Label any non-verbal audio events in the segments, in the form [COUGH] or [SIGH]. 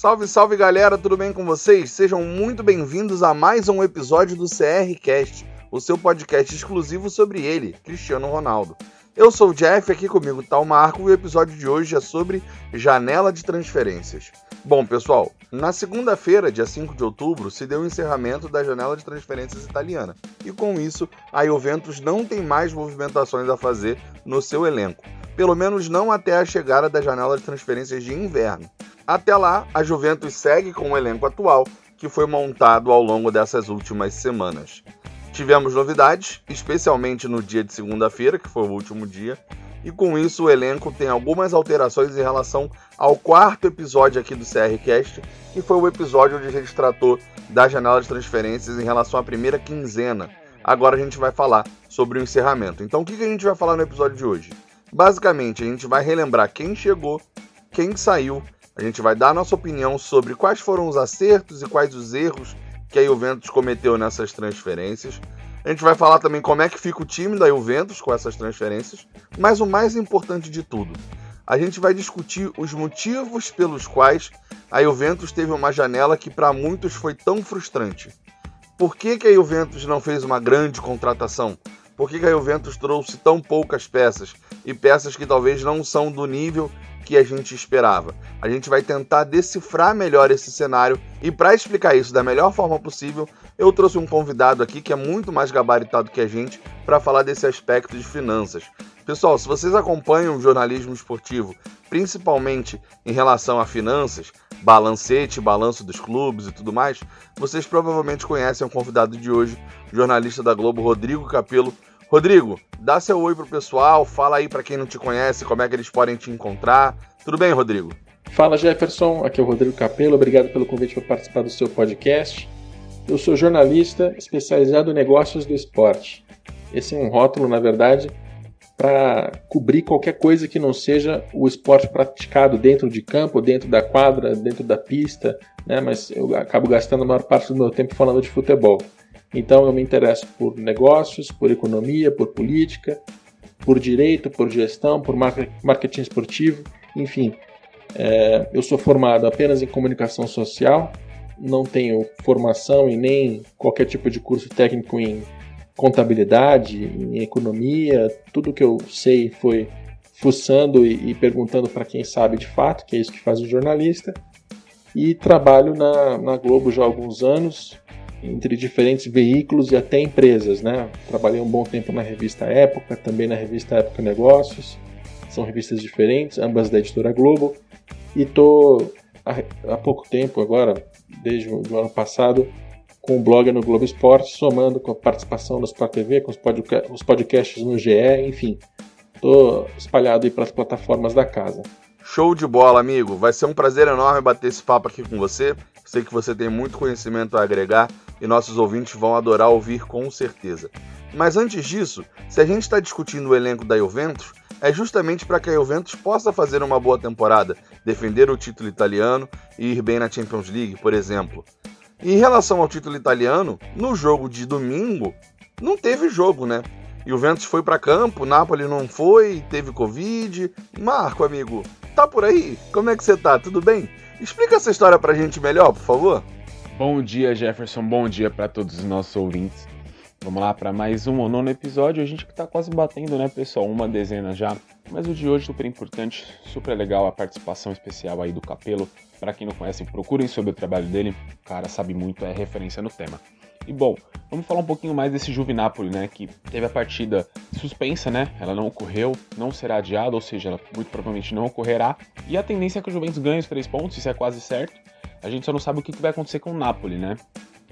Salve, salve galera, tudo bem com vocês? Sejam muito bem-vindos a mais um episódio do CR Cast, o seu podcast exclusivo sobre ele, Cristiano Ronaldo. Eu sou o Jeff, aqui comigo tá o Marco e o episódio de hoje é sobre janela de transferências. Bom, pessoal, na segunda-feira, dia 5 de outubro, se deu o encerramento da janela de transferências italiana. E com isso, a Juventus não tem mais movimentações a fazer no seu elenco. Pelo menos não até a chegada da janela de transferências de inverno. Até lá, a Juventus segue com o elenco atual, que foi montado ao longo dessas últimas semanas. Tivemos novidades, especialmente no dia de segunda-feira, que foi o último dia, e com isso o elenco tem algumas alterações em relação ao quarto episódio aqui do CRCast, que foi o episódio onde a gente tratou da janela de transferências em relação à primeira quinzena. Agora a gente vai falar sobre o encerramento. Então o que a gente vai falar no episódio de hoje? Basicamente, a gente vai relembrar quem chegou, quem saiu a gente vai dar nossa opinião sobre quais foram os acertos e quais os erros que a Juventus cometeu nessas transferências. A gente vai falar também como é que fica o time da Juventus com essas transferências, mas o mais importante de tudo, a gente vai discutir os motivos pelos quais a Juventus teve uma janela que para muitos foi tão frustrante. Por que, que a Juventus não fez uma grande contratação? Por que, que a Juventus trouxe tão poucas peças e peças que talvez não são do nível que a gente esperava. A gente vai tentar decifrar melhor esse cenário e para explicar isso da melhor forma possível, eu trouxe um convidado aqui que é muito mais gabaritado que a gente para falar desse aspecto de finanças. Pessoal, se vocês acompanham o jornalismo esportivo, principalmente em relação a finanças, balancete, balanço dos clubes e tudo mais, vocês provavelmente conhecem o convidado de hoje, jornalista da Globo, Rodrigo Capello, Rodrigo, dá seu oi pro pessoal, fala aí para quem não te conhece como é que eles podem te encontrar. Tudo bem, Rodrigo? Fala Jefferson, aqui é o Rodrigo Capello, obrigado pelo convite para participar do seu podcast. Eu sou jornalista especializado em negócios do esporte. Esse é um rótulo, na verdade, para cobrir qualquer coisa que não seja o esporte praticado dentro de campo, dentro da quadra, dentro da pista, né? mas eu acabo gastando a maior parte do meu tempo falando de futebol. Então eu me interesso por negócios, por economia, por política, por direito, por gestão, por marketing esportivo, enfim. É, eu sou formado apenas em comunicação social, não tenho formação e nem qualquer tipo de curso técnico em contabilidade, em economia. Tudo que eu sei foi fuçando e, e perguntando para quem sabe de fato, que é isso que faz o jornalista. E trabalho na, na Globo já há alguns anos, entre diferentes veículos e até empresas, né? Trabalhei um bom tempo na revista Época, também na revista Época Negócios. São revistas diferentes, ambas da editora Globo. E tô há, há pouco tempo agora, desde o ano passado, com o blog no Globo Esporte, somando com a participação da Sport TV, com os, podca os podcasts no GE, enfim. Tô espalhado aí para as plataformas da casa. Show de bola, amigo. Vai ser um prazer enorme bater esse papo aqui com você. Sei que você tem muito conhecimento a agregar e nossos ouvintes vão adorar ouvir com certeza. Mas antes disso, se a gente está discutindo o elenco da Juventus, é justamente para que a Juventus possa fazer uma boa temporada, defender o título italiano e ir bem na Champions League, por exemplo. E em relação ao título italiano, no jogo de domingo, não teve jogo, né? Juventus foi para campo, Napoli não foi, teve Covid. Marco, amigo, tá por aí? Como é que você tá? Tudo bem? Explica essa história pra gente melhor, por favor. Bom dia, Jefferson. Bom dia para todos os nossos ouvintes. Vamos lá para mais um nono episódio. A gente que tá quase batendo, né, pessoal? Uma dezena já. Mas o de hoje super importante, super legal a participação especial aí do Capelo. Para quem não conhece, procurem sobre o trabalho dele. O cara sabe muito, é referência no tema. E bom, vamos falar um pouquinho mais desse Juvenapoli, né? Que teve a partida suspensa, né? Ela não ocorreu, não será adiada, ou seja, ela muito provavelmente não ocorrerá. E a tendência é que o Juventus ganhe os três pontos, isso é quase certo. A gente só não sabe o que vai acontecer com o Napoli, né?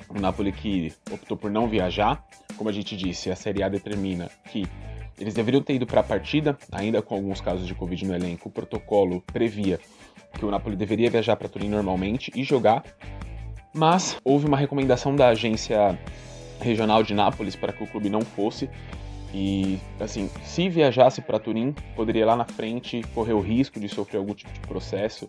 O Napoli que optou por não viajar, como a gente disse, a Série A determina que eles deveriam ter ido para a partida, ainda com alguns casos de Covid no elenco. O protocolo previa que o Napoli deveria viajar para Turim normalmente e jogar, mas houve uma recomendação da agência regional de Nápoles para que o clube não fosse. E, assim, se viajasse para Turim, poderia lá na frente correr o risco de sofrer algum tipo de processo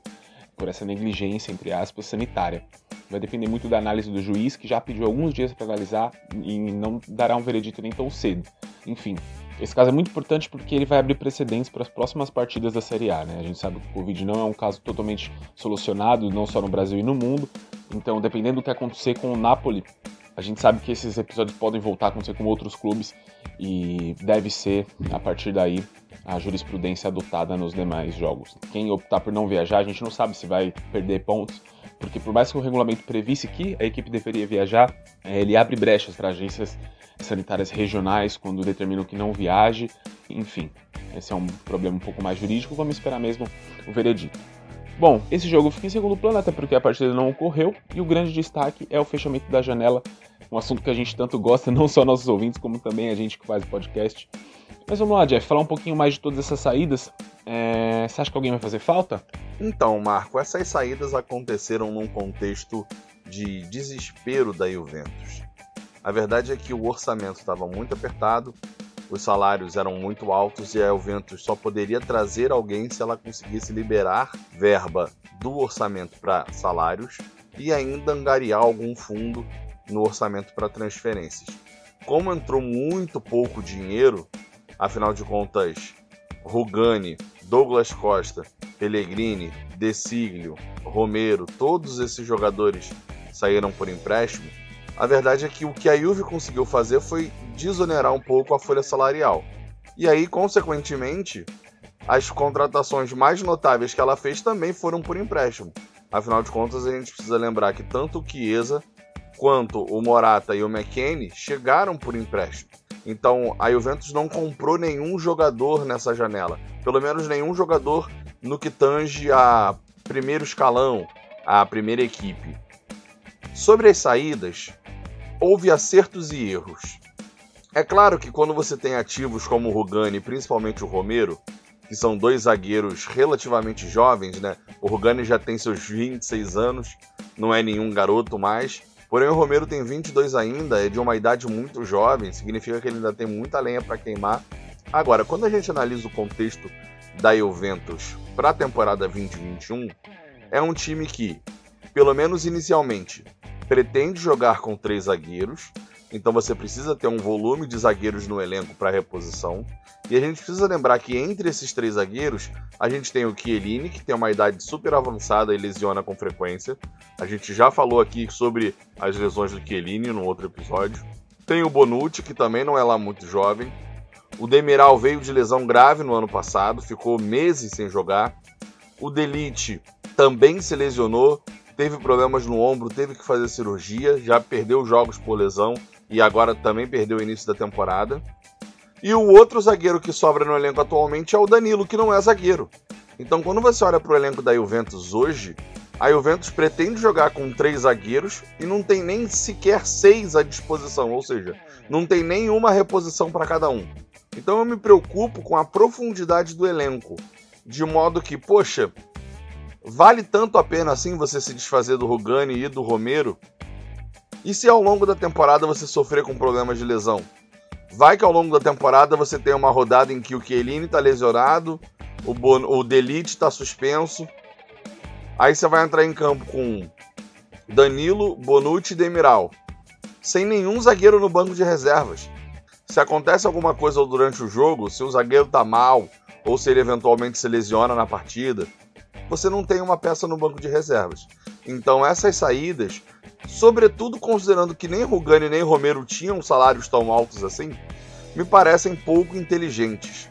por essa negligência, entre aspas, sanitária. Vai depender muito da análise do juiz, que já pediu alguns dias para analisar e não dará um veredito nem tão cedo. Enfim, Esse caso é muito importante porque ele vai abrir precedentes para as próximas partidas da Série A. Né? A gente sabe que o Covid não é um caso totalmente solucionado, não só no Brasil e no mundo. Então, dependendo do que acontecer com o Napoli, a gente sabe que esses episódios podem voltar a acontecer com outros clubes e deve ser, a partir daí, a jurisprudência adotada nos demais jogos. Quem optar por não viajar, a gente não sabe se vai perder pontos, porque por mais que o regulamento previsse que a equipe deveria viajar, é, ele abre brechas para agências sanitárias regionais quando determinam que não viaje, enfim. Esse é um problema um pouco mais jurídico, vamos esperar mesmo o veredito. Bom, esse jogo fica em segundo plano, até porque a partida não ocorreu, e o grande destaque é o fechamento da janela um assunto que a gente tanto gosta, [LAUGHS] não só nossos ouvintes, como também a gente que faz o podcast. Mas vamos lá, Jeff, falar um pouquinho mais de todas essas saídas. É... Você acha que alguém vai fazer falta? Então, Marco, essas saídas aconteceram num contexto de desespero da Juventus. A verdade é que o orçamento estava muito apertado, os salários eram muito altos e a Juventus só poderia trazer alguém se ela conseguisse liberar verba do orçamento para salários e ainda angariar algum fundo no orçamento para transferências. Como entrou muito pouco dinheiro, afinal de contas, Rugani, Douglas Costa, Pellegrini, De Siglio, Romero, todos esses jogadores saíram por empréstimo. A verdade é que o que a Juve conseguiu fazer foi desonerar um pouco a folha salarial. E aí, consequentemente, as contratações mais notáveis que ela fez também foram por empréstimo. Afinal de contas, a gente precisa lembrar que tanto o Chiesa quanto o Morata e o McKennie chegaram por empréstimo. Então a Juventus não comprou nenhum jogador nessa janela, pelo menos nenhum jogador no que tange a primeiro escalão, a primeira equipe. Sobre as saídas, houve acertos e erros. É claro que quando você tem ativos como o Rugani e principalmente o Romero, que são dois zagueiros relativamente jovens, né? O Rugani já tem seus 26 anos, não é nenhum garoto mais, Porém, o Romero tem 22 ainda, é de uma idade muito jovem, significa que ele ainda tem muita lenha para queimar. Agora, quando a gente analisa o contexto da Juventus para a temporada 2021, é um time que, pelo menos inicialmente, pretende jogar com três zagueiros, então você precisa ter um volume de zagueiros no elenco para reposição. E a gente precisa lembrar que entre esses três zagueiros, a gente tem o Chiellini, que tem uma idade super avançada e lesiona com frequência. A gente já falou aqui sobre as lesões do Chiellini no outro episódio. Tem o Bonucci, que também não é lá muito jovem. O Demiral veio de lesão grave no ano passado, ficou meses sem jogar. O Delite também se lesionou, teve problemas no ombro, teve que fazer cirurgia, já perdeu jogos por lesão e agora também perdeu o início da temporada. E o outro zagueiro que sobra no elenco atualmente é o Danilo, que não é zagueiro. Então, quando você olha para o elenco da Juventus hoje, a Juventus pretende jogar com três zagueiros e não tem nem sequer seis à disposição, ou seja, não tem nenhuma reposição para cada um. Então eu me preocupo com a profundidade do elenco, de modo que, poxa, vale tanto a pena assim você se desfazer do Rugani e do Romero? E se ao longo da temporada você sofrer com problemas de lesão? Vai que ao longo da temporada você tem uma rodada em que o Chiellini está lesionado, o, bon o Delite está suspenso. Aí você vai entrar em campo com Danilo, Bonucci e Demiral. Sem nenhum zagueiro no banco de reservas. Se acontece alguma coisa durante o jogo, se o zagueiro tá mal, ou se ele eventualmente se lesiona na partida, você não tem uma peça no banco de reservas. Então essas saídas sobretudo considerando que nem Rugani nem Romero tinham salários tão altos assim, me parecem pouco inteligentes.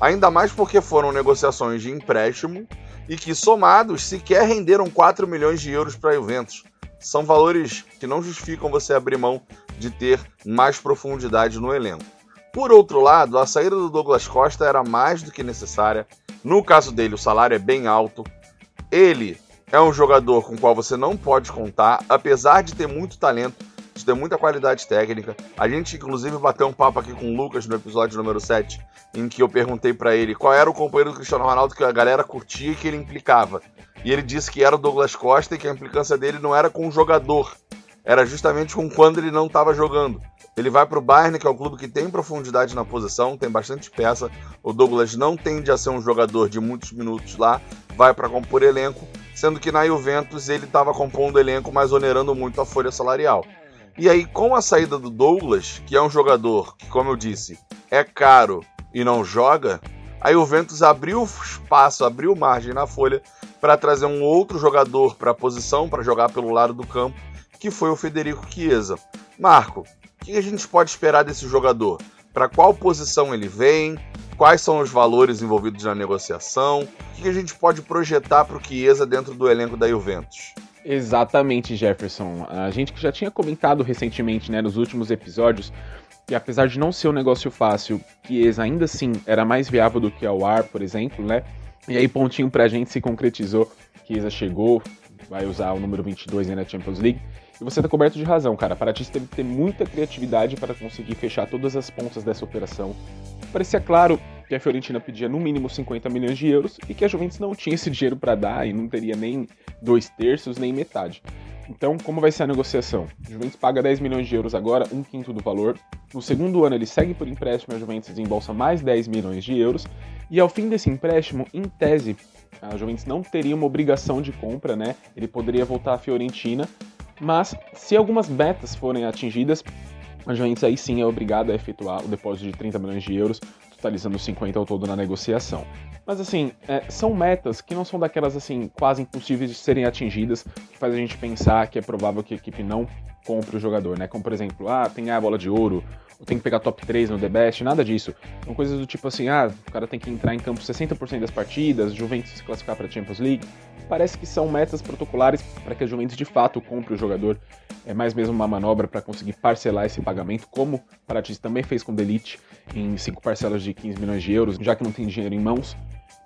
Ainda mais porque foram negociações de empréstimo e que, somados, sequer renderam 4 milhões de euros para Juventus. São valores que não justificam você abrir mão de ter mais profundidade no elenco. Por outro lado, a saída do Douglas Costa era mais do que necessária. No caso dele, o salário é bem alto. Ele é um jogador com o qual você não pode contar, apesar de ter muito talento, de ter muita qualidade técnica. A gente, inclusive, bateu um papo aqui com o Lucas no episódio número 7, em que eu perguntei para ele qual era o companheiro do Cristiano Ronaldo que a galera curtia e que ele implicava. E ele disse que era o Douglas Costa e que a implicância dele não era com o jogador, era justamente com quando ele não estava jogando. Ele vai para o Bayern, que é o clube que tem profundidade na posição, tem bastante peça. O Douglas não tende a ser um jogador de muitos minutos lá, vai para compor elenco sendo que na Juventus ele estava compondo o elenco, mas onerando muito a folha salarial. E aí, com a saída do Douglas, que é um jogador que, como eu disse, é caro e não joga, a Juventus abriu espaço, abriu margem na folha para trazer um outro jogador para a posição, para jogar pelo lado do campo, que foi o Federico Chiesa. Marco, o que a gente pode esperar desse jogador? Para qual posição ele vem? Quais são os valores envolvidos na negociação? O que a gente pode projetar para o Chiesa dentro do elenco da Juventus? Exatamente, Jefferson. A gente que já tinha comentado recentemente, né, nos últimos episódios, que apesar de não ser um negócio fácil, Chiesa ainda assim era mais viável do que o Ar, por exemplo, né? E aí pontinho pra gente se concretizou. Chiesa chegou, vai usar o número 22 na Champions League. E você tá coberto de razão, cara. Paraty teve que ter muita criatividade para conseguir fechar todas as pontas dessa operação. Parecia claro que a Fiorentina pedia no mínimo 50 milhões de euros e que a Juventus não tinha esse dinheiro para dar e não teria nem dois terços nem metade. Então, como vai ser a negociação? A Juventus paga 10 milhões de euros agora, um quinto do valor. No segundo ano, ele segue por empréstimo, a Juventus desembolsa mais 10 milhões de euros. E ao fim desse empréstimo, em tese, a Juventus não teria uma obrigação de compra, né? Ele poderia voltar à Fiorentina, mas se algumas metas forem atingidas, a Juventus aí sim é obrigada a efetuar o depósito de 30 milhões de euros, totalizando 50 ao todo na negociação. Mas assim, é, são metas que não são daquelas assim quase impossíveis de serem atingidas, que faz a gente pensar que é provável que a equipe não compre o jogador, né? Como por exemplo, ah, tem a bola de ouro, ou tem que pegar top 3 no The Best, nada disso. São coisas do tipo assim, ah, o cara tem que entrar em campo 60% das partidas, Juventus se classificar para a Champions League. Parece que são metas protocolares para que a Juventus de fato compre o jogador. É mais mesmo uma manobra para conseguir parcelar esse pagamento, como o Paratis também fez com o Delite em cinco parcelas de 15 milhões de euros, já que não tem dinheiro em mãos.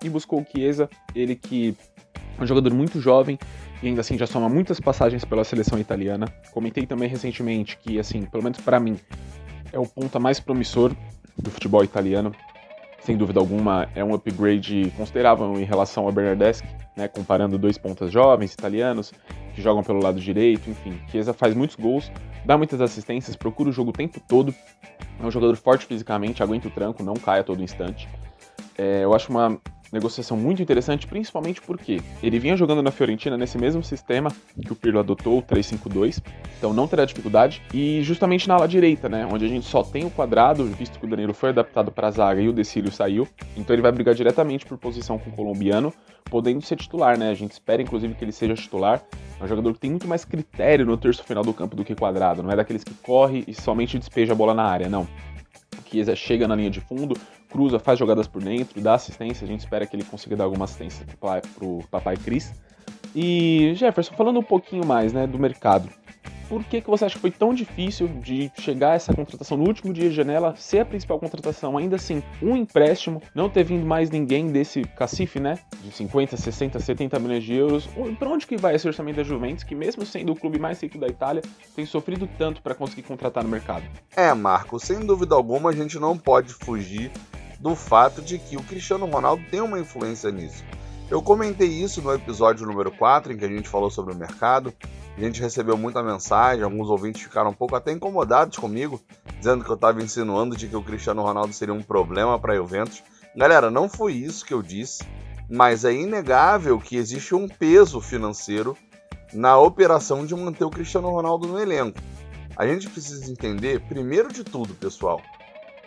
E buscou o Chiesa, ele que é um jogador muito jovem e ainda assim já soma muitas passagens pela seleção italiana. Comentei também recentemente que, assim, pelo menos para mim, é o ponta mais promissor do futebol italiano. Sem dúvida alguma, é um upgrade considerável em relação ao Bernardeschi, né, comparando dois pontas jovens italianos que jogam pelo lado direito, enfim. Chiesa faz muitos gols, dá muitas assistências, procura o jogo o tempo todo. É um jogador forte fisicamente, aguenta o tranco, não cai a todo instante. É, eu acho uma negociação muito interessante, principalmente porque ele vinha jogando na Fiorentina nesse mesmo sistema que o Pirlo adotou, o 3-5-2, então não terá dificuldade. E justamente na ala direita, né, onde a gente só tem o quadrado, visto que o Danilo foi adaptado para a zaga e o Decílio saiu, então ele vai brigar diretamente por posição com o colombiano, podendo ser titular, né? A gente espera inclusive que ele seja titular. É um jogador que tem muito mais critério no terço final do campo do que quadrado, não é daqueles que corre e somente despeja a bola na área, não. Chiesa chega na linha de fundo, cruza, faz jogadas por dentro, dá assistência. A gente espera que ele consiga dar alguma assistência pro, papai Cris. E Jefferson, falando um pouquinho mais né, do mercado, por que, que você acha que foi tão difícil de chegar a essa contratação no último dia de janela, ser a principal contratação, ainda assim, um empréstimo, não ter vindo mais ninguém desse cacife, né? De 50, 60, 70 milhões de euros. Para onde que vai esse orçamento da Juventus, que mesmo sendo o clube mais rico da Itália, tem sofrido tanto para conseguir contratar no mercado? É, Marco, sem dúvida alguma a gente não pode fugir do fato de que o Cristiano Ronaldo tem uma influência nisso. Eu comentei isso no episódio número 4, em que a gente falou sobre o mercado. A gente recebeu muita mensagem, alguns ouvintes ficaram um pouco até incomodados comigo, dizendo que eu estava insinuando de que o Cristiano Ronaldo seria um problema para Juventus. Galera, não foi isso que eu disse, mas é inegável que existe um peso financeiro na operação de manter o Cristiano Ronaldo no elenco. A gente precisa entender, primeiro de tudo, pessoal,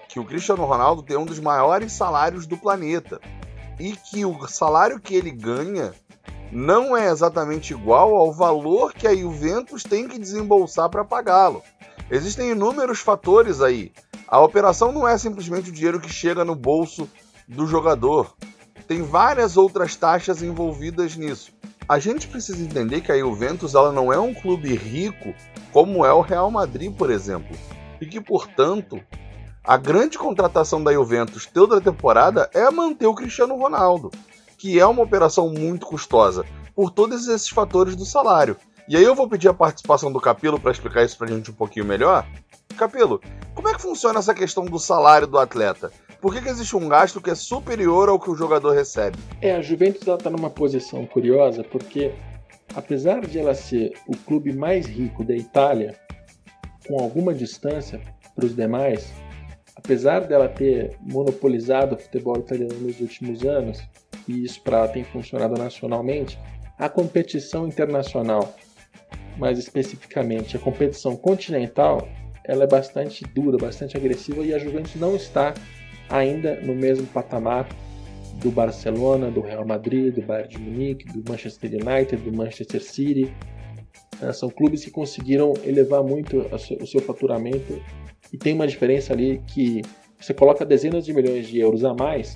que o Cristiano Ronaldo tem um dos maiores salários do planeta e que o salário que ele ganha não é exatamente igual ao valor que a Juventus tem que desembolsar para pagá-lo. Existem inúmeros fatores aí. A operação não é simplesmente o dinheiro que chega no bolso do jogador. Tem várias outras taxas envolvidas nisso. A gente precisa entender que a Juventus ela não é um clube rico como é o Real Madrid, por exemplo, e que, portanto, a grande contratação da Juventus toda a temporada é manter o Cristiano Ronaldo que é uma operação muito custosa, por todos esses fatores do salário. E aí eu vou pedir a participação do Capelo para explicar isso para a gente um pouquinho melhor. Capelo, como é que funciona essa questão do salário do atleta? Por que, que existe um gasto que é superior ao que o jogador recebe? É, a Juventus está numa posição curiosa porque, apesar de ela ser o clube mais rico da Itália, com alguma distância para os demais, apesar dela ter monopolizado o futebol italiano nos últimos anos, e isso ela tem funcionado nacionalmente, a competição internacional, mais especificamente a competição continental, ela é bastante dura, bastante agressiva e a Juventus não está ainda no mesmo patamar do Barcelona, do Real Madrid, do Bayern de Munique, do Manchester United, do Manchester City. É, são clubes que conseguiram elevar muito o seu faturamento e tem uma diferença ali que você coloca dezenas de milhões de euros a mais,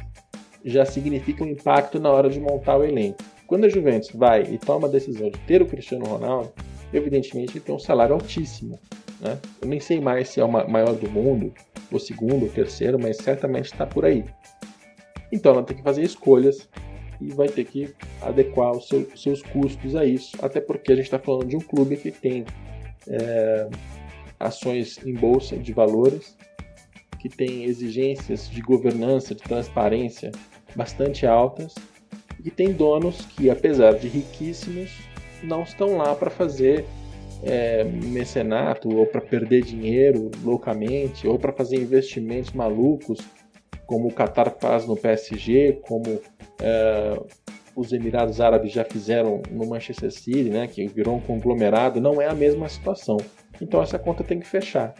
já significa um impacto na hora de montar o elenco. Quando a Juventus vai e toma a decisão de ter o Cristiano Ronaldo, evidentemente ele tem um salário altíssimo. Né? Eu nem sei mais se é o maior do mundo, o segundo, o terceiro, mas certamente está por aí. Então ela tem que fazer escolhas e vai ter que adequar os seu, seus custos a isso. Até porque a gente está falando de um clube que tem é, ações em bolsa de valores, que tem exigências de governança, de transparência bastante altas, e tem donos que, apesar de riquíssimos, não estão lá para fazer é, mecenato ou para perder dinheiro loucamente ou para fazer investimentos malucos como o Qatar faz no PSG, como é, os Emirados Árabes já fizeram no Manchester City, né, que virou um conglomerado, não é a mesma situação. Então essa conta tem que fechar.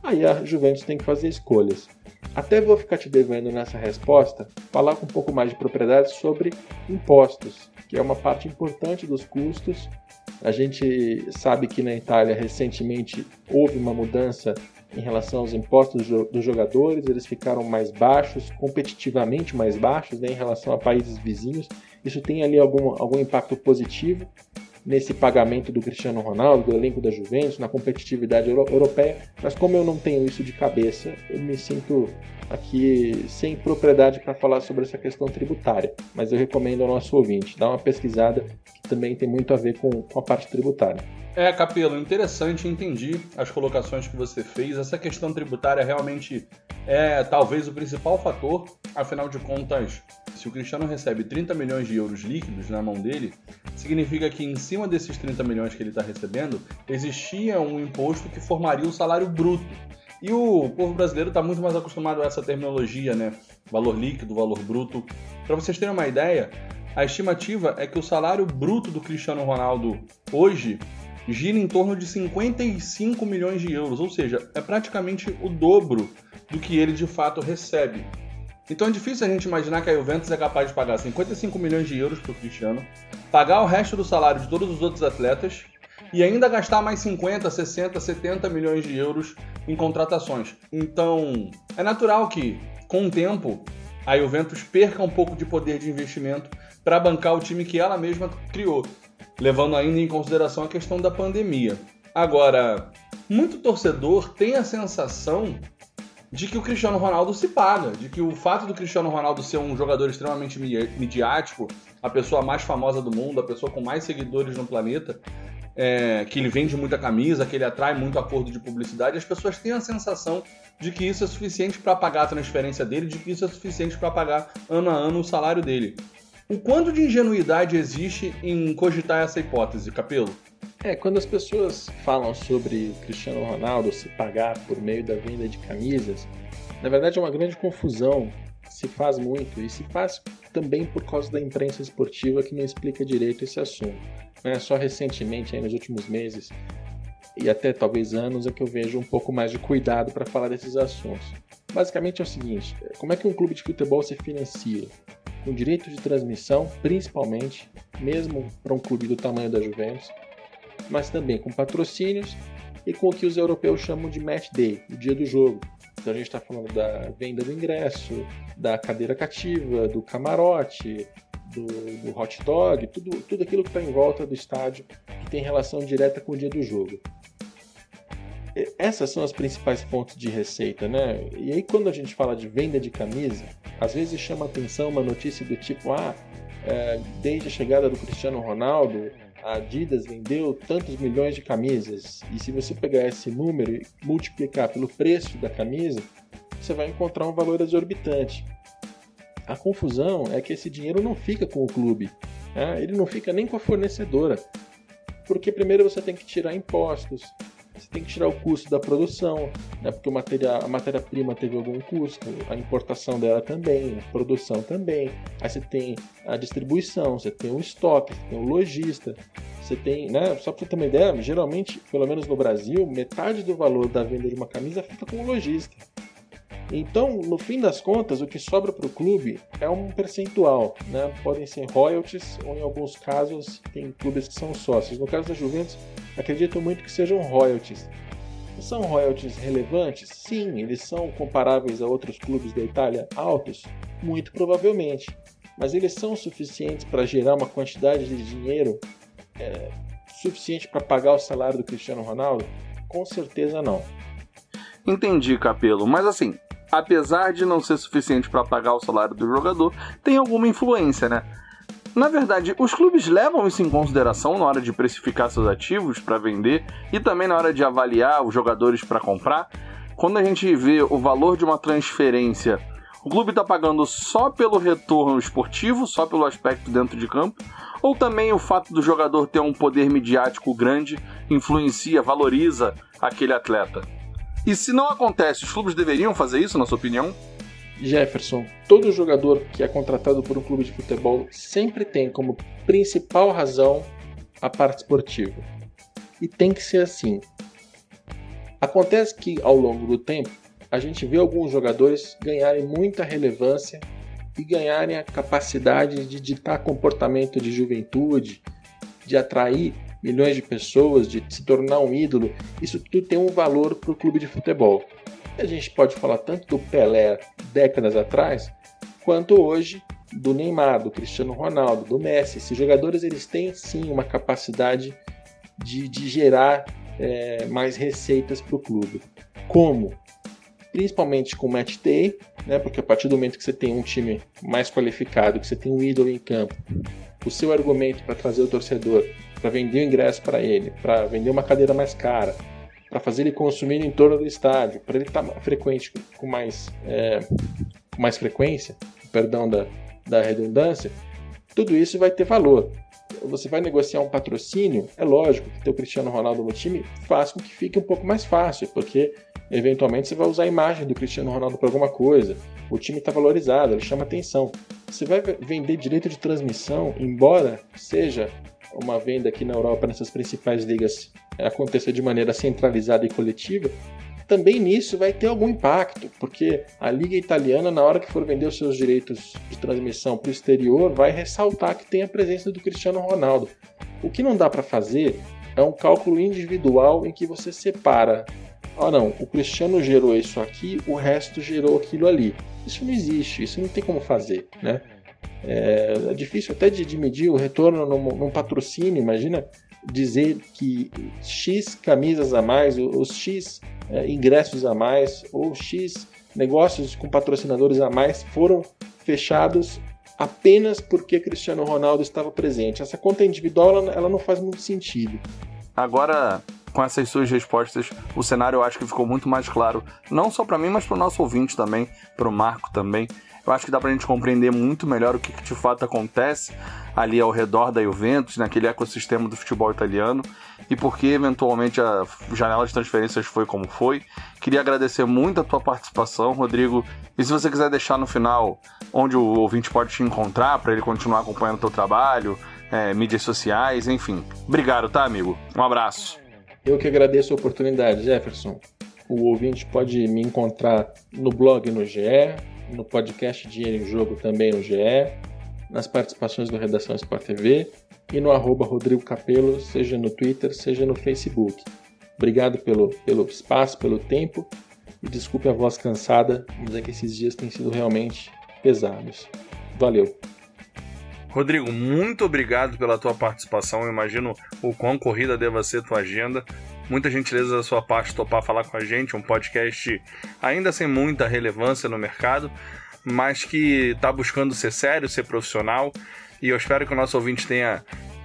Aí a Juventus tem que fazer escolhas. Até vou ficar te devendo nessa resposta falar com um pouco mais de propriedade sobre impostos, que é uma parte importante dos custos. A gente sabe que na Itália recentemente houve uma mudança em relação aos impostos dos jogadores, eles ficaram mais baixos, competitivamente mais baixos né, em relação a países vizinhos. Isso tem ali algum, algum impacto positivo nesse pagamento do Cristiano Ronaldo, do elenco da Juventus, na competitividade euro europeia, mas como eu não tenho isso de cabeça, eu me sinto aqui sem propriedade para falar sobre essa questão tributária, mas eu recomendo ao nosso ouvinte, dar uma pesquisada que também tem muito a ver com, com a parte tributária. É, Capelo, interessante, entendi as colocações que você fez. Essa questão tributária realmente é talvez o principal fator, afinal de contas, se o Cristiano recebe 30 milhões de euros líquidos na mão dele, significa que em cima desses 30 milhões que ele está recebendo, existia um imposto que formaria o salário bruto. E o povo brasileiro está muito mais acostumado a essa terminologia, né? Valor líquido, valor bruto. Para vocês terem uma ideia, a estimativa é que o salário bruto do Cristiano Ronaldo hoje gira em torno de 55 milhões de euros, ou seja, é praticamente o dobro do que ele de fato recebe. Então é difícil a gente imaginar que a Juventus é capaz de pagar 55 milhões de euros para o Cristiano, pagar o resto do salário de todos os outros atletas e ainda gastar mais 50, 60, 70 milhões de euros em contratações. Então é natural que, com o tempo, a Juventus perca um pouco de poder de investimento para bancar o time que ela mesma criou levando ainda em consideração a questão da pandemia. Agora, muito torcedor tem a sensação de que o Cristiano Ronaldo se paga, de que o fato do Cristiano Ronaldo ser um jogador extremamente midiático, a pessoa mais famosa do mundo, a pessoa com mais seguidores no planeta, é, que ele vende muita camisa, que ele atrai muito acordo de publicidade, as pessoas têm a sensação de que isso é suficiente para pagar a transferência dele, de que isso é suficiente para pagar ano a ano o salário dele. O quanto de ingenuidade existe em cogitar essa hipótese, Capelo? É, quando as pessoas falam sobre Cristiano Ronaldo se pagar por meio da venda de camisas, na verdade é uma grande confusão, se faz muito e se faz também por causa da imprensa esportiva que não explica direito esse assunto. Né? Só recentemente, aí nos últimos meses e até talvez anos, é que eu vejo um pouco mais de cuidado para falar desses assuntos. Basicamente é o seguinte: como é que um clube de futebol se financia? com direito de transmissão, principalmente, mesmo para um clube do tamanho da Juventus, mas também com patrocínios e com o que os europeus chamam de match day, o dia do jogo. Então a gente está falando da venda do ingresso, da cadeira cativa, do camarote, do, do hot dog, tudo, tudo aquilo que está em volta do estádio que tem relação direta com o dia do jogo essas são as principais fontes de receita, né? E aí quando a gente fala de venda de camisa, às vezes chama atenção uma notícia do tipo, ah, desde a chegada do Cristiano Ronaldo, a Adidas vendeu tantos milhões de camisas. E se você pegar esse número e multiplicar pelo preço da camisa, você vai encontrar um valor exorbitante. A confusão é que esse dinheiro não fica com o clube, né? ele não fica nem com a fornecedora. Porque primeiro você tem que tirar impostos, você tem que tirar o custo da produção, né? porque matéria, a matéria-prima teve algum custo, a importação dela também, a produção também. Aí você tem a distribuição, você tem o estoque, você tem o lojista, Você tem, né? Só para ter uma ideia, geralmente, pelo menos no Brasil, metade do valor da venda de uma camisa fica com o lojista. Então, no fim das contas, o que sobra para o clube é um percentual, né? Podem ser royalties ou, em alguns casos, tem clubes que são sócios. No caso da Juventus, acredito muito que sejam royalties. São royalties relevantes? Sim, eles são comparáveis a outros clubes da Itália altos? Muito provavelmente. Mas eles são suficientes para gerar uma quantidade de dinheiro é, suficiente para pagar o salário do Cristiano Ronaldo? Com certeza não. Entendi, Capelo. Mas assim, apesar de não ser suficiente para pagar o salário do jogador, tem alguma influência, né? Na verdade, os clubes levam isso em consideração na hora de precificar seus ativos para vender e também na hora de avaliar os jogadores para comprar. Quando a gente vê o valor de uma transferência, o clube está pagando só pelo retorno esportivo, só pelo aspecto dentro de campo, ou também o fato do jogador ter um poder midiático grande influencia, valoriza aquele atleta? E se não acontece, os clubes deveriam fazer isso, na sua opinião? Jefferson, todo jogador que é contratado por um clube de futebol sempre tem como principal razão a parte esportiva. E tem que ser assim. Acontece que ao longo do tempo a gente vê alguns jogadores ganharem muita relevância e ganharem a capacidade de ditar comportamento de juventude, de atrair milhões de pessoas, de se tornar um ídolo, isso tudo tem um valor para o clube de futebol. A gente pode falar tanto do Pelé décadas atrás, quanto hoje do Neymar, do Cristiano Ronaldo, do Messi. Esses jogadores eles têm sim uma capacidade de, de gerar é, mais receitas para o clube. Como? Principalmente com o match day, né? Porque a partir do momento que você tem um time mais qualificado, que você tem um ídolo em campo, o seu argumento para trazer o torcedor, para vender o ingresso para ele, para vender uma cadeira mais cara, para fazer ele consumir no entorno do estádio, para ele estar tá frequente com mais, é, com mais frequência, perdão da, da redundância, tudo isso vai ter valor. Você vai negociar um patrocínio, é lógico que ter o Cristiano Ronaldo no time faz com que fique um pouco mais fácil, porque Eventualmente você vai usar a imagem do Cristiano Ronaldo para alguma coisa. O time está valorizado, ele chama atenção. Você vai vender direito de transmissão, embora seja uma venda aqui na Europa, nessas principais ligas, aconteça de maneira centralizada e coletiva, também nisso vai ter algum impacto, porque a liga italiana, na hora que for vender os seus direitos de transmissão para o exterior, vai ressaltar que tem a presença do Cristiano Ronaldo. O que não dá para fazer é um cálculo individual em que você separa ah não, o Cristiano gerou isso aqui, o resto gerou aquilo ali. Isso não existe, isso não tem como fazer, né? É, é difícil até de, de, medir o retorno num, num, patrocínio, imagina dizer que X camisas a mais, os X é, ingressos a mais, ou X negócios com patrocinadores a mais foram fechados apenas porque Cristiano Ronaldo estava presente. Essa conta individual ela, ela não faz muito sentido. Agora, com essas suas respostas, o cenário eu acho que ficou muito mais claro, não só para mim, mas para o nosso ouvinte também, para o Marco também. Eu acho que dá para a gente compreender muito melhor o que, que, de fato acontece ali ao redor da Juventus, naquele ecossistema do futebol italiano, e por que eventualmente a janela de transferências foi como foi. Queria agradecer muito a tua participação, Rodrigo. E se você quiser deixar no final onde o ouvinte pode te encontrar para ele continuar acompanhando o teu trabalho, é, mídias sociais, enfim. Obrigado, tá, amigo? Um abraço. Eu que agradeço a oportunidade, Jefferson. O ouvinte pode me encontrar no blog no GE, no podcast Dinheiro em Jogo também no GE, nas participações do Redação Sport TV e no arroba Rodrigo Capelo, seja no Twitter, seja no Facebook. Obrigado pelo, pelo espaço, pelo tempo e desculpe a voz cansada, mas é que esses dias têm sido realmente pesados. Valeu! Rodrigo, muito obrigado pela tua participação. Eu imagino o quão corrida deva ser tua agenda. Muita gentileza da sua parte topar falar com a gente, um podcast ainda sem muita relevância no mercado, mas que está buscando ser sério, ser profissional. E eu espero que o nosso ouvinte tenha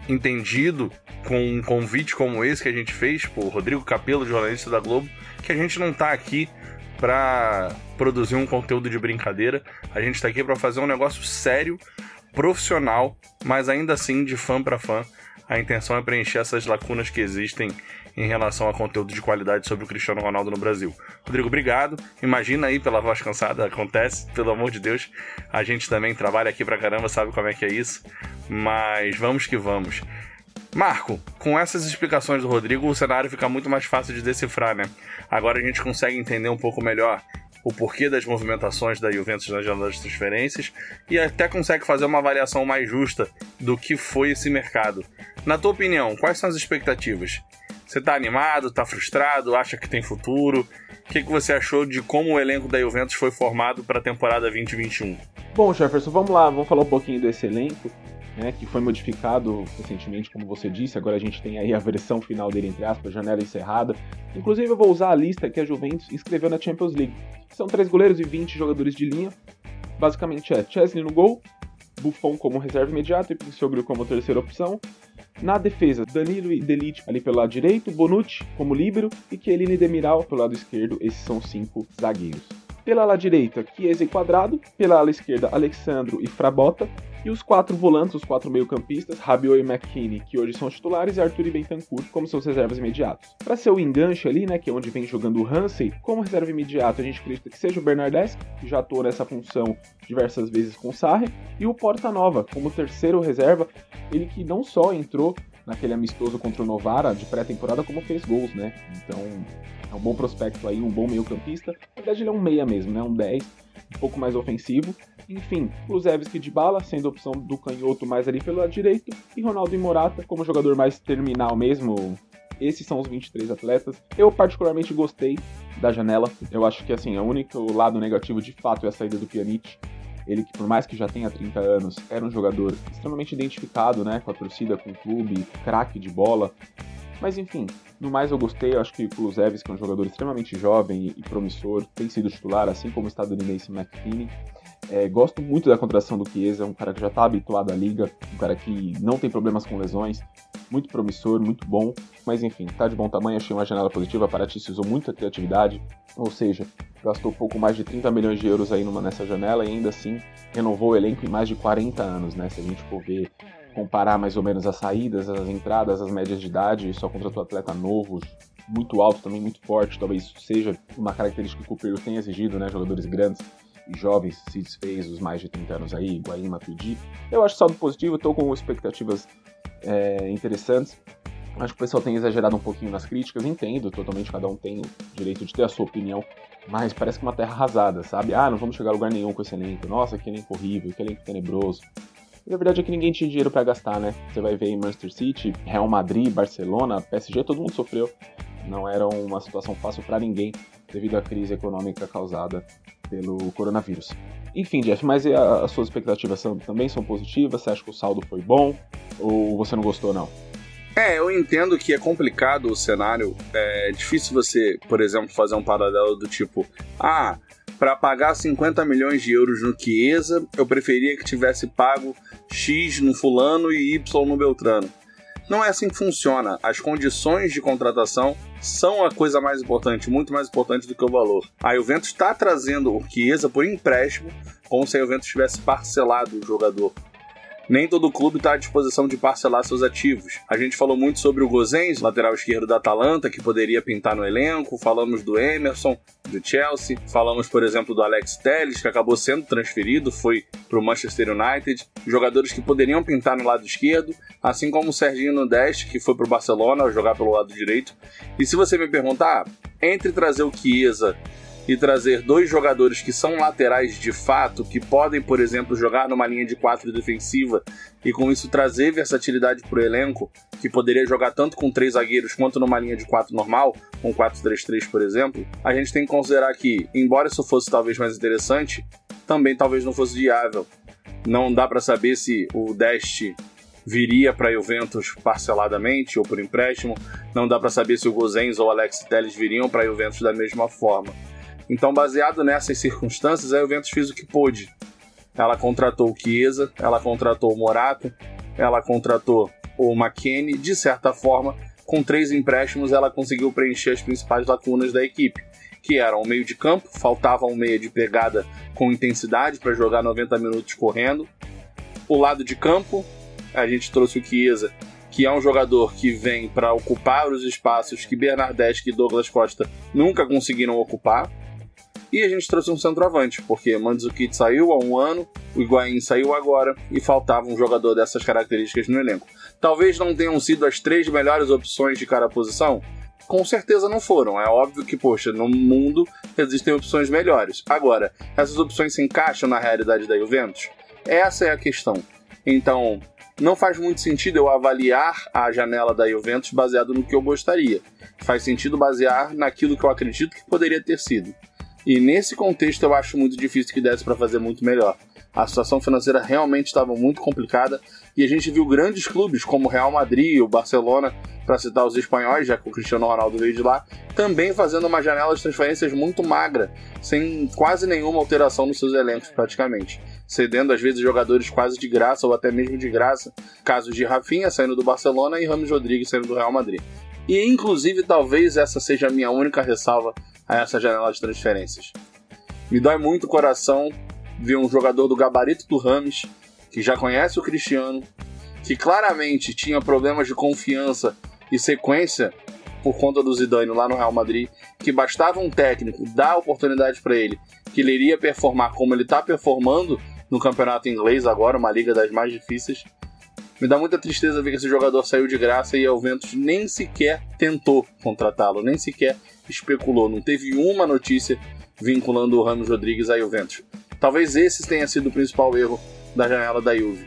entendido com um convite como esse que a gente fez por Rodrigo Capelo, jornalista da Globo, que a gente não está aqui para produzir um conteúdo de brincadeira. A gente está aqui para fazer um negócio sério profissional, mas ainda assim de fã para fã. A intenção é preencher essas lacunas que existem em relação a conteúdo de qualidade sobre o Cristiano Ronaldo no Brasil. Rodrigo, obrigado. Imagina aí pela voz cansada, acontece, pelo amor de Deus. A gente também trabalha aqui pra caramba, sabe como é que é isso. Mas vamos que vamos. Marco, com essas explicações do Rodrigo, o cenário fica muito mais fácil de decifrar, né? Agora a gente consegue entender um pouco melhor o porquê das movimentações da Juventus nas janelas de transferências e até consegue fazer uma avaliação mais justa do que foi esse mercado. Na tua opinião, quais são as expectativas? Você tá animado, tá frustrado, acha que tem futuro? O que, que você achou de como o elenco da Juventus foi formado para a temporada 2021? Bom, Jefferson, vamos lá, vamos falar um pouquinho desse elenco, né, que foi modificado recentemente, como você disse. Agora a gente tem aí a versão final dele, entre aspas, janela encerrada. Inclusive, eu vou usar a lista que a Juventus escreveu na Champions League. São três goleiros e 20 jogadores de linha. Basicamente é Chesney no gol, Buffon como reserva imediata e Pinsoglu como terceira opção. Na defesa, Danilo e Delite ali pelo lado direito, Bonucci como líbero e Chiellini e Demiral pelo lado esquerdo. Esses são cinco zagueiros. Pela ala direita, Chiesa e Quadrado. Pela ala esquerda, Alexandro e Frabota. E os quatro volantes, os quatro meio-campistas, Rabiot e McKinney, que hoje são titulares, e Arthur e Bentancur como seus reservas imediatos. Para ser o enganche ali, né, que é onde vem jogando o Hansen, como reserva imediato, a gente acredita que seja o Bernardeschi, que já atua nessa função diversas vezes com o Sarri, e o Porta Nova, como terceiro reserva, ele que não só entrou naquele amistoso contra o Novara de pré-temporada, como fez gols, né? Então, é um bom prospecto aí, um bom meio-campista. Na verdade, ele é um meia mesmo, né? Um 10, um pouco mais ofensivo. Enfim, Kulusevski de bala, sendo opção do canhoto mais ali pelo lado direito, e Ronaldo e Morata como jogador mais terminal mesmo. Esses são os 23 atletas. Eu particularmente gostei da janela. Eu acho que assim, o único lado negativo de fato é a saída do Pjanic. Ele que por mais que já tenha 30 anos, era um jogador extremamente identificado, né, com a torcida, com o clube, craque de bola. Mas enfim, no mais eu gostei, eu acho que o Kulusevski é um jogador extremamente jovem e promissor, tem sido titular, assim como o estadunidense McKinney. É, gosto muito da contratação do Chiesa, um cara que já está habituado à liga, um cara que não tem problemas com lesões, muito promissor, muito bom, mas enfim, tá de bom tamanho, achei uma janela positiva, a Paraty usou muita criatividade, ou seja, gastou pouco mais de 30 milhões de euros aí numa, nessa janela e ainda assim renovou o elenco em mais de 40 anos, né? Se a gente for ver, comparar mais ou menos as saídas, as entradas, as médias de idade, só contratou atleta novo, muito alto, também muito forte, talvez isso seja uma característica que o Cooper tenha exigido, né? Jogadores grandes jovens se desfez os mais de 30 anos aí, Guaim, Matuidi. Eu acho saldo positivo, estou com expectativas é, interessantes. Acho que o pessoal tem exagerado um pouquinho nas críticas, entendo, totalmente cada um tem o direito de ter a sua opinião, mas parece que uma terra arrasada, sabe? Ah, não vamos chegar a lugar nenhum com esse elenco, nossa, que elenco horrível, que elenco tenebroso. E a verdade é que ninguém tinha dinheiro para gastar, né? Você vai ver em Manchester City, Real Madrid, Barcelona, PSG, todo mundo sofreu. Não era uma situação fácil para ninguém devido à crise econômica causada pelo coronavírus. Enfim, Jeff, mas as suas expectativas são, também são positivas? Você acha que o saldo foi bom? Ou você não gostou, não? É, eu entendo que é complicado o cenário. É difícil você, por exemplo, fazer um paralelo do tipo: ah, para pagar 50 milhões de euros no Chiesa, eu preferia que tivesse pago X no Fulano e Y no Beltrano. Não é assim que funciona. As condições de contratação são a coisa mais importante, muito mais importante do que o valor. A Juventus está trazendo o Chiesa por empréstimo, como se a Juventus tivesse parcelado o jogador nem todo clube está à disposição de parcelar seus ativos. A gente falou muito sobre o Gozens, lateral esquerdo da Atalanta, que poderia pintar no elenco, falamos do Emerson, do Chelsea, falamos, por exemplo, do Alex Telles, que acabou sendo transferido, foi para o Manchester United, jogadores que poderiam pintar no lado esquerdo, assim como o Serginho Nudeste, que foi para o Barcelona jogar pelo lado direito. E se você me perguntar, entre trazer o Chiesa e trazer dois jogadores que são laterais de fato, que podem, por exemplo, jogar numa linha de quatro defensiva e com isso trazer versatilidade para o elenco, que poderia jogar tanto com três zagueiros quanto numa linha de quatro normal, com 4-3-3, por exemplo, a gente tem que considerar que, embora isso fosse talvez mais interessante, também talvez não fosse viável. Não dá para saber se o Dest viria para Juventus parceladamente ou por empréstimo. Não dá para saber se o Gozens ou o Alex Telles viriam para Juventus da mesma forma. Então, baseado nessas circunstâncias, a Juventus fez o que pôde. Ela contratou o Chiesa, ela contratou o Morata, ela contratou o McKennie, de certa forma, com três empréstimos ela conseguiu preencher as principais lacunas da equipe, que eram o meio de campo, faltava um meia de pegada com intensidade para jogar 90 minutos correndo. O lado de campo, a gente trouxe o Chiesa, que é um jogador que vem para ocupar os espaços que Bernardeschi e Douglas Costa nunca conseguiram ocupar. E a gente trouxe um centroavante, porque Mandzukic saiu há um ano, o Higuaín saiu agora e faltava um jogador dessas características no elenco. Talvez não tenham sido as três melhores opções de cada posição, com certeza não foram. É óbvio que, poxa, no mundo existem opções melhores. Agora, essas opções se encaixam na realidade da Juventus? Essa é a questão. Então, não faz muito sentido eu avaliar a janela da Juventus baseado no que eu gostaria. Faz sentido basear naquilo que eu acredito que poderia ter sido. E nesse contexto eu acho muito difícil que desse para fazer muito melhor. A situação financeira realmente estava muito complicada e a gente viu grandes clubes como o Real Madrid, o Barcelona, para citar os espanhóis, já que o Cristiano Ronaldo veio de lá, também fazendo uma janela de transferências muito magra, sem quase nenhuma alteração nos seus elencos praticamente, cedendo às vezes jogadores quase de graça ou até mesmo de graça, casos de Rafinha saindo do Barcelona e Ramos Rodrigues saindo do Real Madrid. E inclusive talvez essa seja a minha única ressalva a essa janela de transferências. Me dói muito o coração ver um jogador do gabarito do Rames, que já conhece o Cristiano, que claramente tinha problemas de confiança e sequência por conta do Zidane lá no Real Madrid, que bastava um técnico dar oportunidade para ele, que ele iria performar como ele está performando no campeonato inglês agora, uma liga das mais difíceis. Me dá muita tristeza ver que esse jogador saiu de graça e a Juventus nem sequer tentou contratá-lo, nem sequer especulou. Não teve uma notícia vinculando o Ramos Rodrigues à Juventus. Talvez esse tenha sido o principal erro da janela da Juve.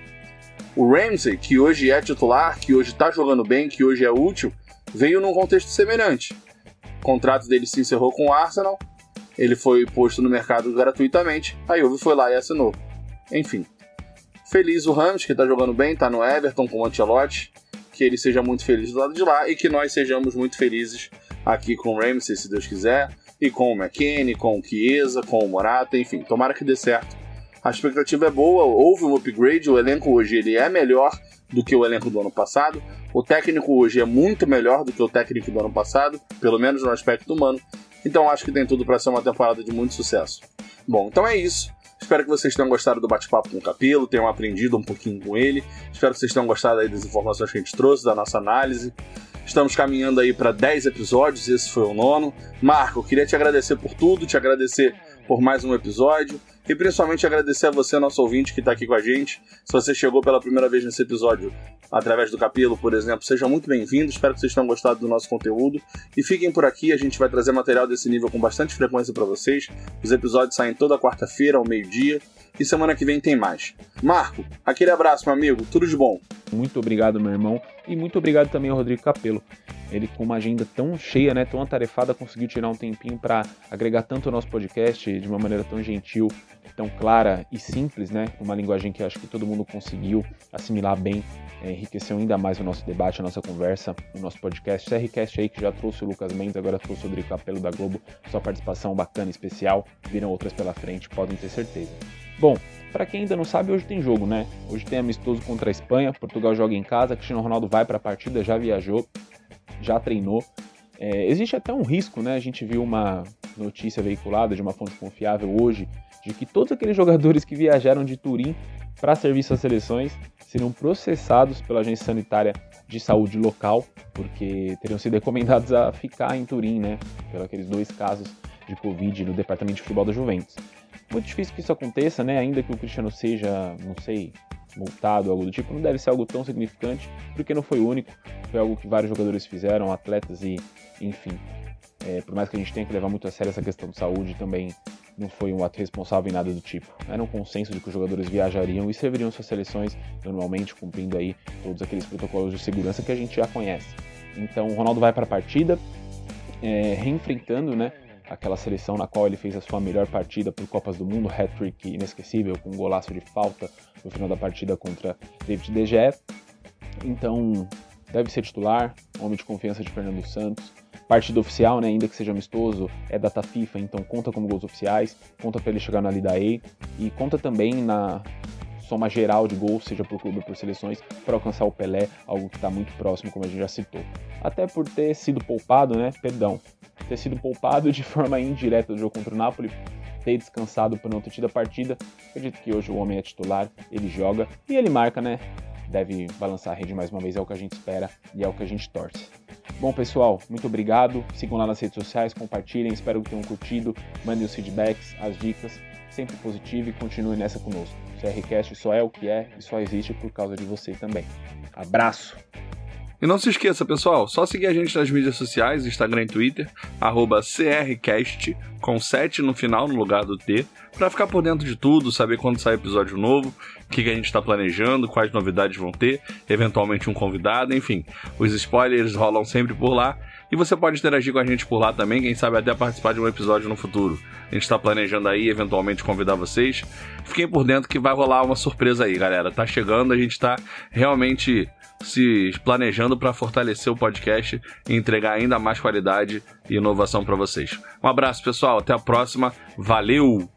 O Ramsey, que hoje é titular, que hoje está jogando bem, que hoje é útil, veio num contexto semelhante. O contrato dele se encerrou com o Arsenal, ele foi posto no mercado gratuitamente, a Juve foi lá e assinou. Enfim, Feliz o Rams, que tá jogando bem, tá no Everton com o Ancelotti. Que ele seja muito feliz do lado de lá e que nós sejamos muito felizes aqui com o Ramsey, se Deus quiser, e com o McKennie, com o Chiesa, com o Morata, enfim, tomara que dê certo. A expectativa é boa, houve um upgrade, o elenco hoje ele é melhor do que o elenco do ano passado. O técnico hoje é muito melhor do que o técnico do ano passado, pelo menos no aspecto humano. Então acho que tem tudo para ser uma temporada de muito sucesso. Bom, então é isso. Espero que vocês tenham gostado do bate-papo com o Capelo, tenham aprendido um pouquinho com ele. Espero que vocês tenham gostado aí das informações que a gente trouxe, da nossa análise. Estamos caminhando aí para 10 episódios, esse foi o nono. Marco, queria te agradecer por tudo, te agradecer por mais um episódio e principalmente agradecer a você, nosso ouvinte, que está aqui com a gente. Se você chegou pela primeira vez nesse episódio através do Capelo, por exemplo, seja muito bem-vindo. Espero que vocês tenham gostado do nosso conteúdo e fiquem por aqui. A gente vai trazer material desse nível com bastante frequência para vocês. Os episódios saem toda quarta-feira ao meio-dia e semana que vem tem mais. Marco, aquele abraço, meu amigo. Tudo de bom. Muito obrigado, meu irmão, e muito obrigado também ao Rodrigo Capelo. Ele com uma agenda tão cheia, né, tão atarefada, conseguiu tirar um tempinho para agregar tanto o nosso podcast de uma maneira tão gentil, tão clara e simples, né? Uma linguagem que acho que todo mundo conseguiu assimilar bem, é, enriqueceu ainda mais o nosso debate, a nossa conversa, o nosso podcast. CRCast aí que já trouxe o Lucas Mendes, agora trouxe o Rodrigo Capelo da Globo, sua participação bacana, especial. Viram outras pela frente, podem ter certeza. Bom, para quem ainda não sabe, hoje tem jogo, né? Hoje tem amistoso contra a Espanha, Portugal joga em casa, Cristiano Ronaldo vai para a partida, já viajou, já treinou. É, existe até um risco, né? A gente viu uma notícia veiculada de uma fonte confiável hoje de que todos aqueles jogadores que viajaram de Turim para serviço às seleções seriam processados pela agência sanitária de saúde local, porque teriam sido recomendados a ficar em Turim, né? Pelos aqueles dois casos de Covid no departamento de futebol da Juventus. Muito difícil que isso aconteça, né? Ainda que o Cristiano seja, não sei, multado, algo do tipo, não deve ser algo tão significante, porque não foi o único, foi algo que vários jogadores fizeram, atletas e, enfim. É, por mais que a gente tenha que levar muito a sério essa questão de saúde, também não foi um ato responsável em nada do tipo. Era um consenso de que os jogadores viajariam e serviriam suas seleções, normalmente cumprindo aí todos aqueles protocolos de segurança que a gente já conhece. Então o Ronaldo vai para a partida, é, reenfrentando né, aquela seleção na qual ele fez a sua melhor partida por Copas do Mundo, hat-trick inesquecível, com um golaço de falta no final da partida contra David De Gea. Então, deve ser titular, homem de confiança de Fernando Santos. Partida oficial, né, ainda que seja amistoso, é data FIFA, então conta como gols oficiais, conta para ele chegar na Liga A e conta também na soma geral de gols, seja por clube ou por seleções, para alcançar o Pelé, algo que está muito próximo, como a gente já citou. Até por ter sido poupado, né, perdão, ter sido poupado de forma indireta do jogo contra o Napoli, ter descansado por não ter tido a partida. Acredito que hoje o homem é titular, ele joga e ele marca, né? Deve balançar a rede mais uma vez, é o que a gente espera e é o que a gente torce. Bom, pessoal, muito obrigado. Sigam lá nas redes sociais, compartilhem. Espero que tenham curtido. Mandem os feedbacks, as dicas. Sempre positivo e continue nessa conosco. O CRCast só é o que é e só existe por causa de você também. Abraço! E não se esqueça, pessoal, só seguir a gente nas mídias sociais, Instagram e Twitter, CRCast, com 7 no final, no lugar do T, para ficar por dentro de tudo, saber quando sai episódio novo, o que, que a gente está planejando, quais novidades vão ter, eventualmente um convidado, enfim. Os spoilers rolam sempre por lá. E você pode interagir com a gente por lá também, quem sabe até participar de um episódio no futuro. A gente está planejando aí, eventualmente, convidar vocês. Fiquem por dentro que vai rolar uma surpresa aí, galera. Tá chegando, a gente está realmente se planejando para fortalecer o podcast e entregar ainda mais qualidade e inovação para vocês. Um abraço, pessoal. Até a próxima. Valeu!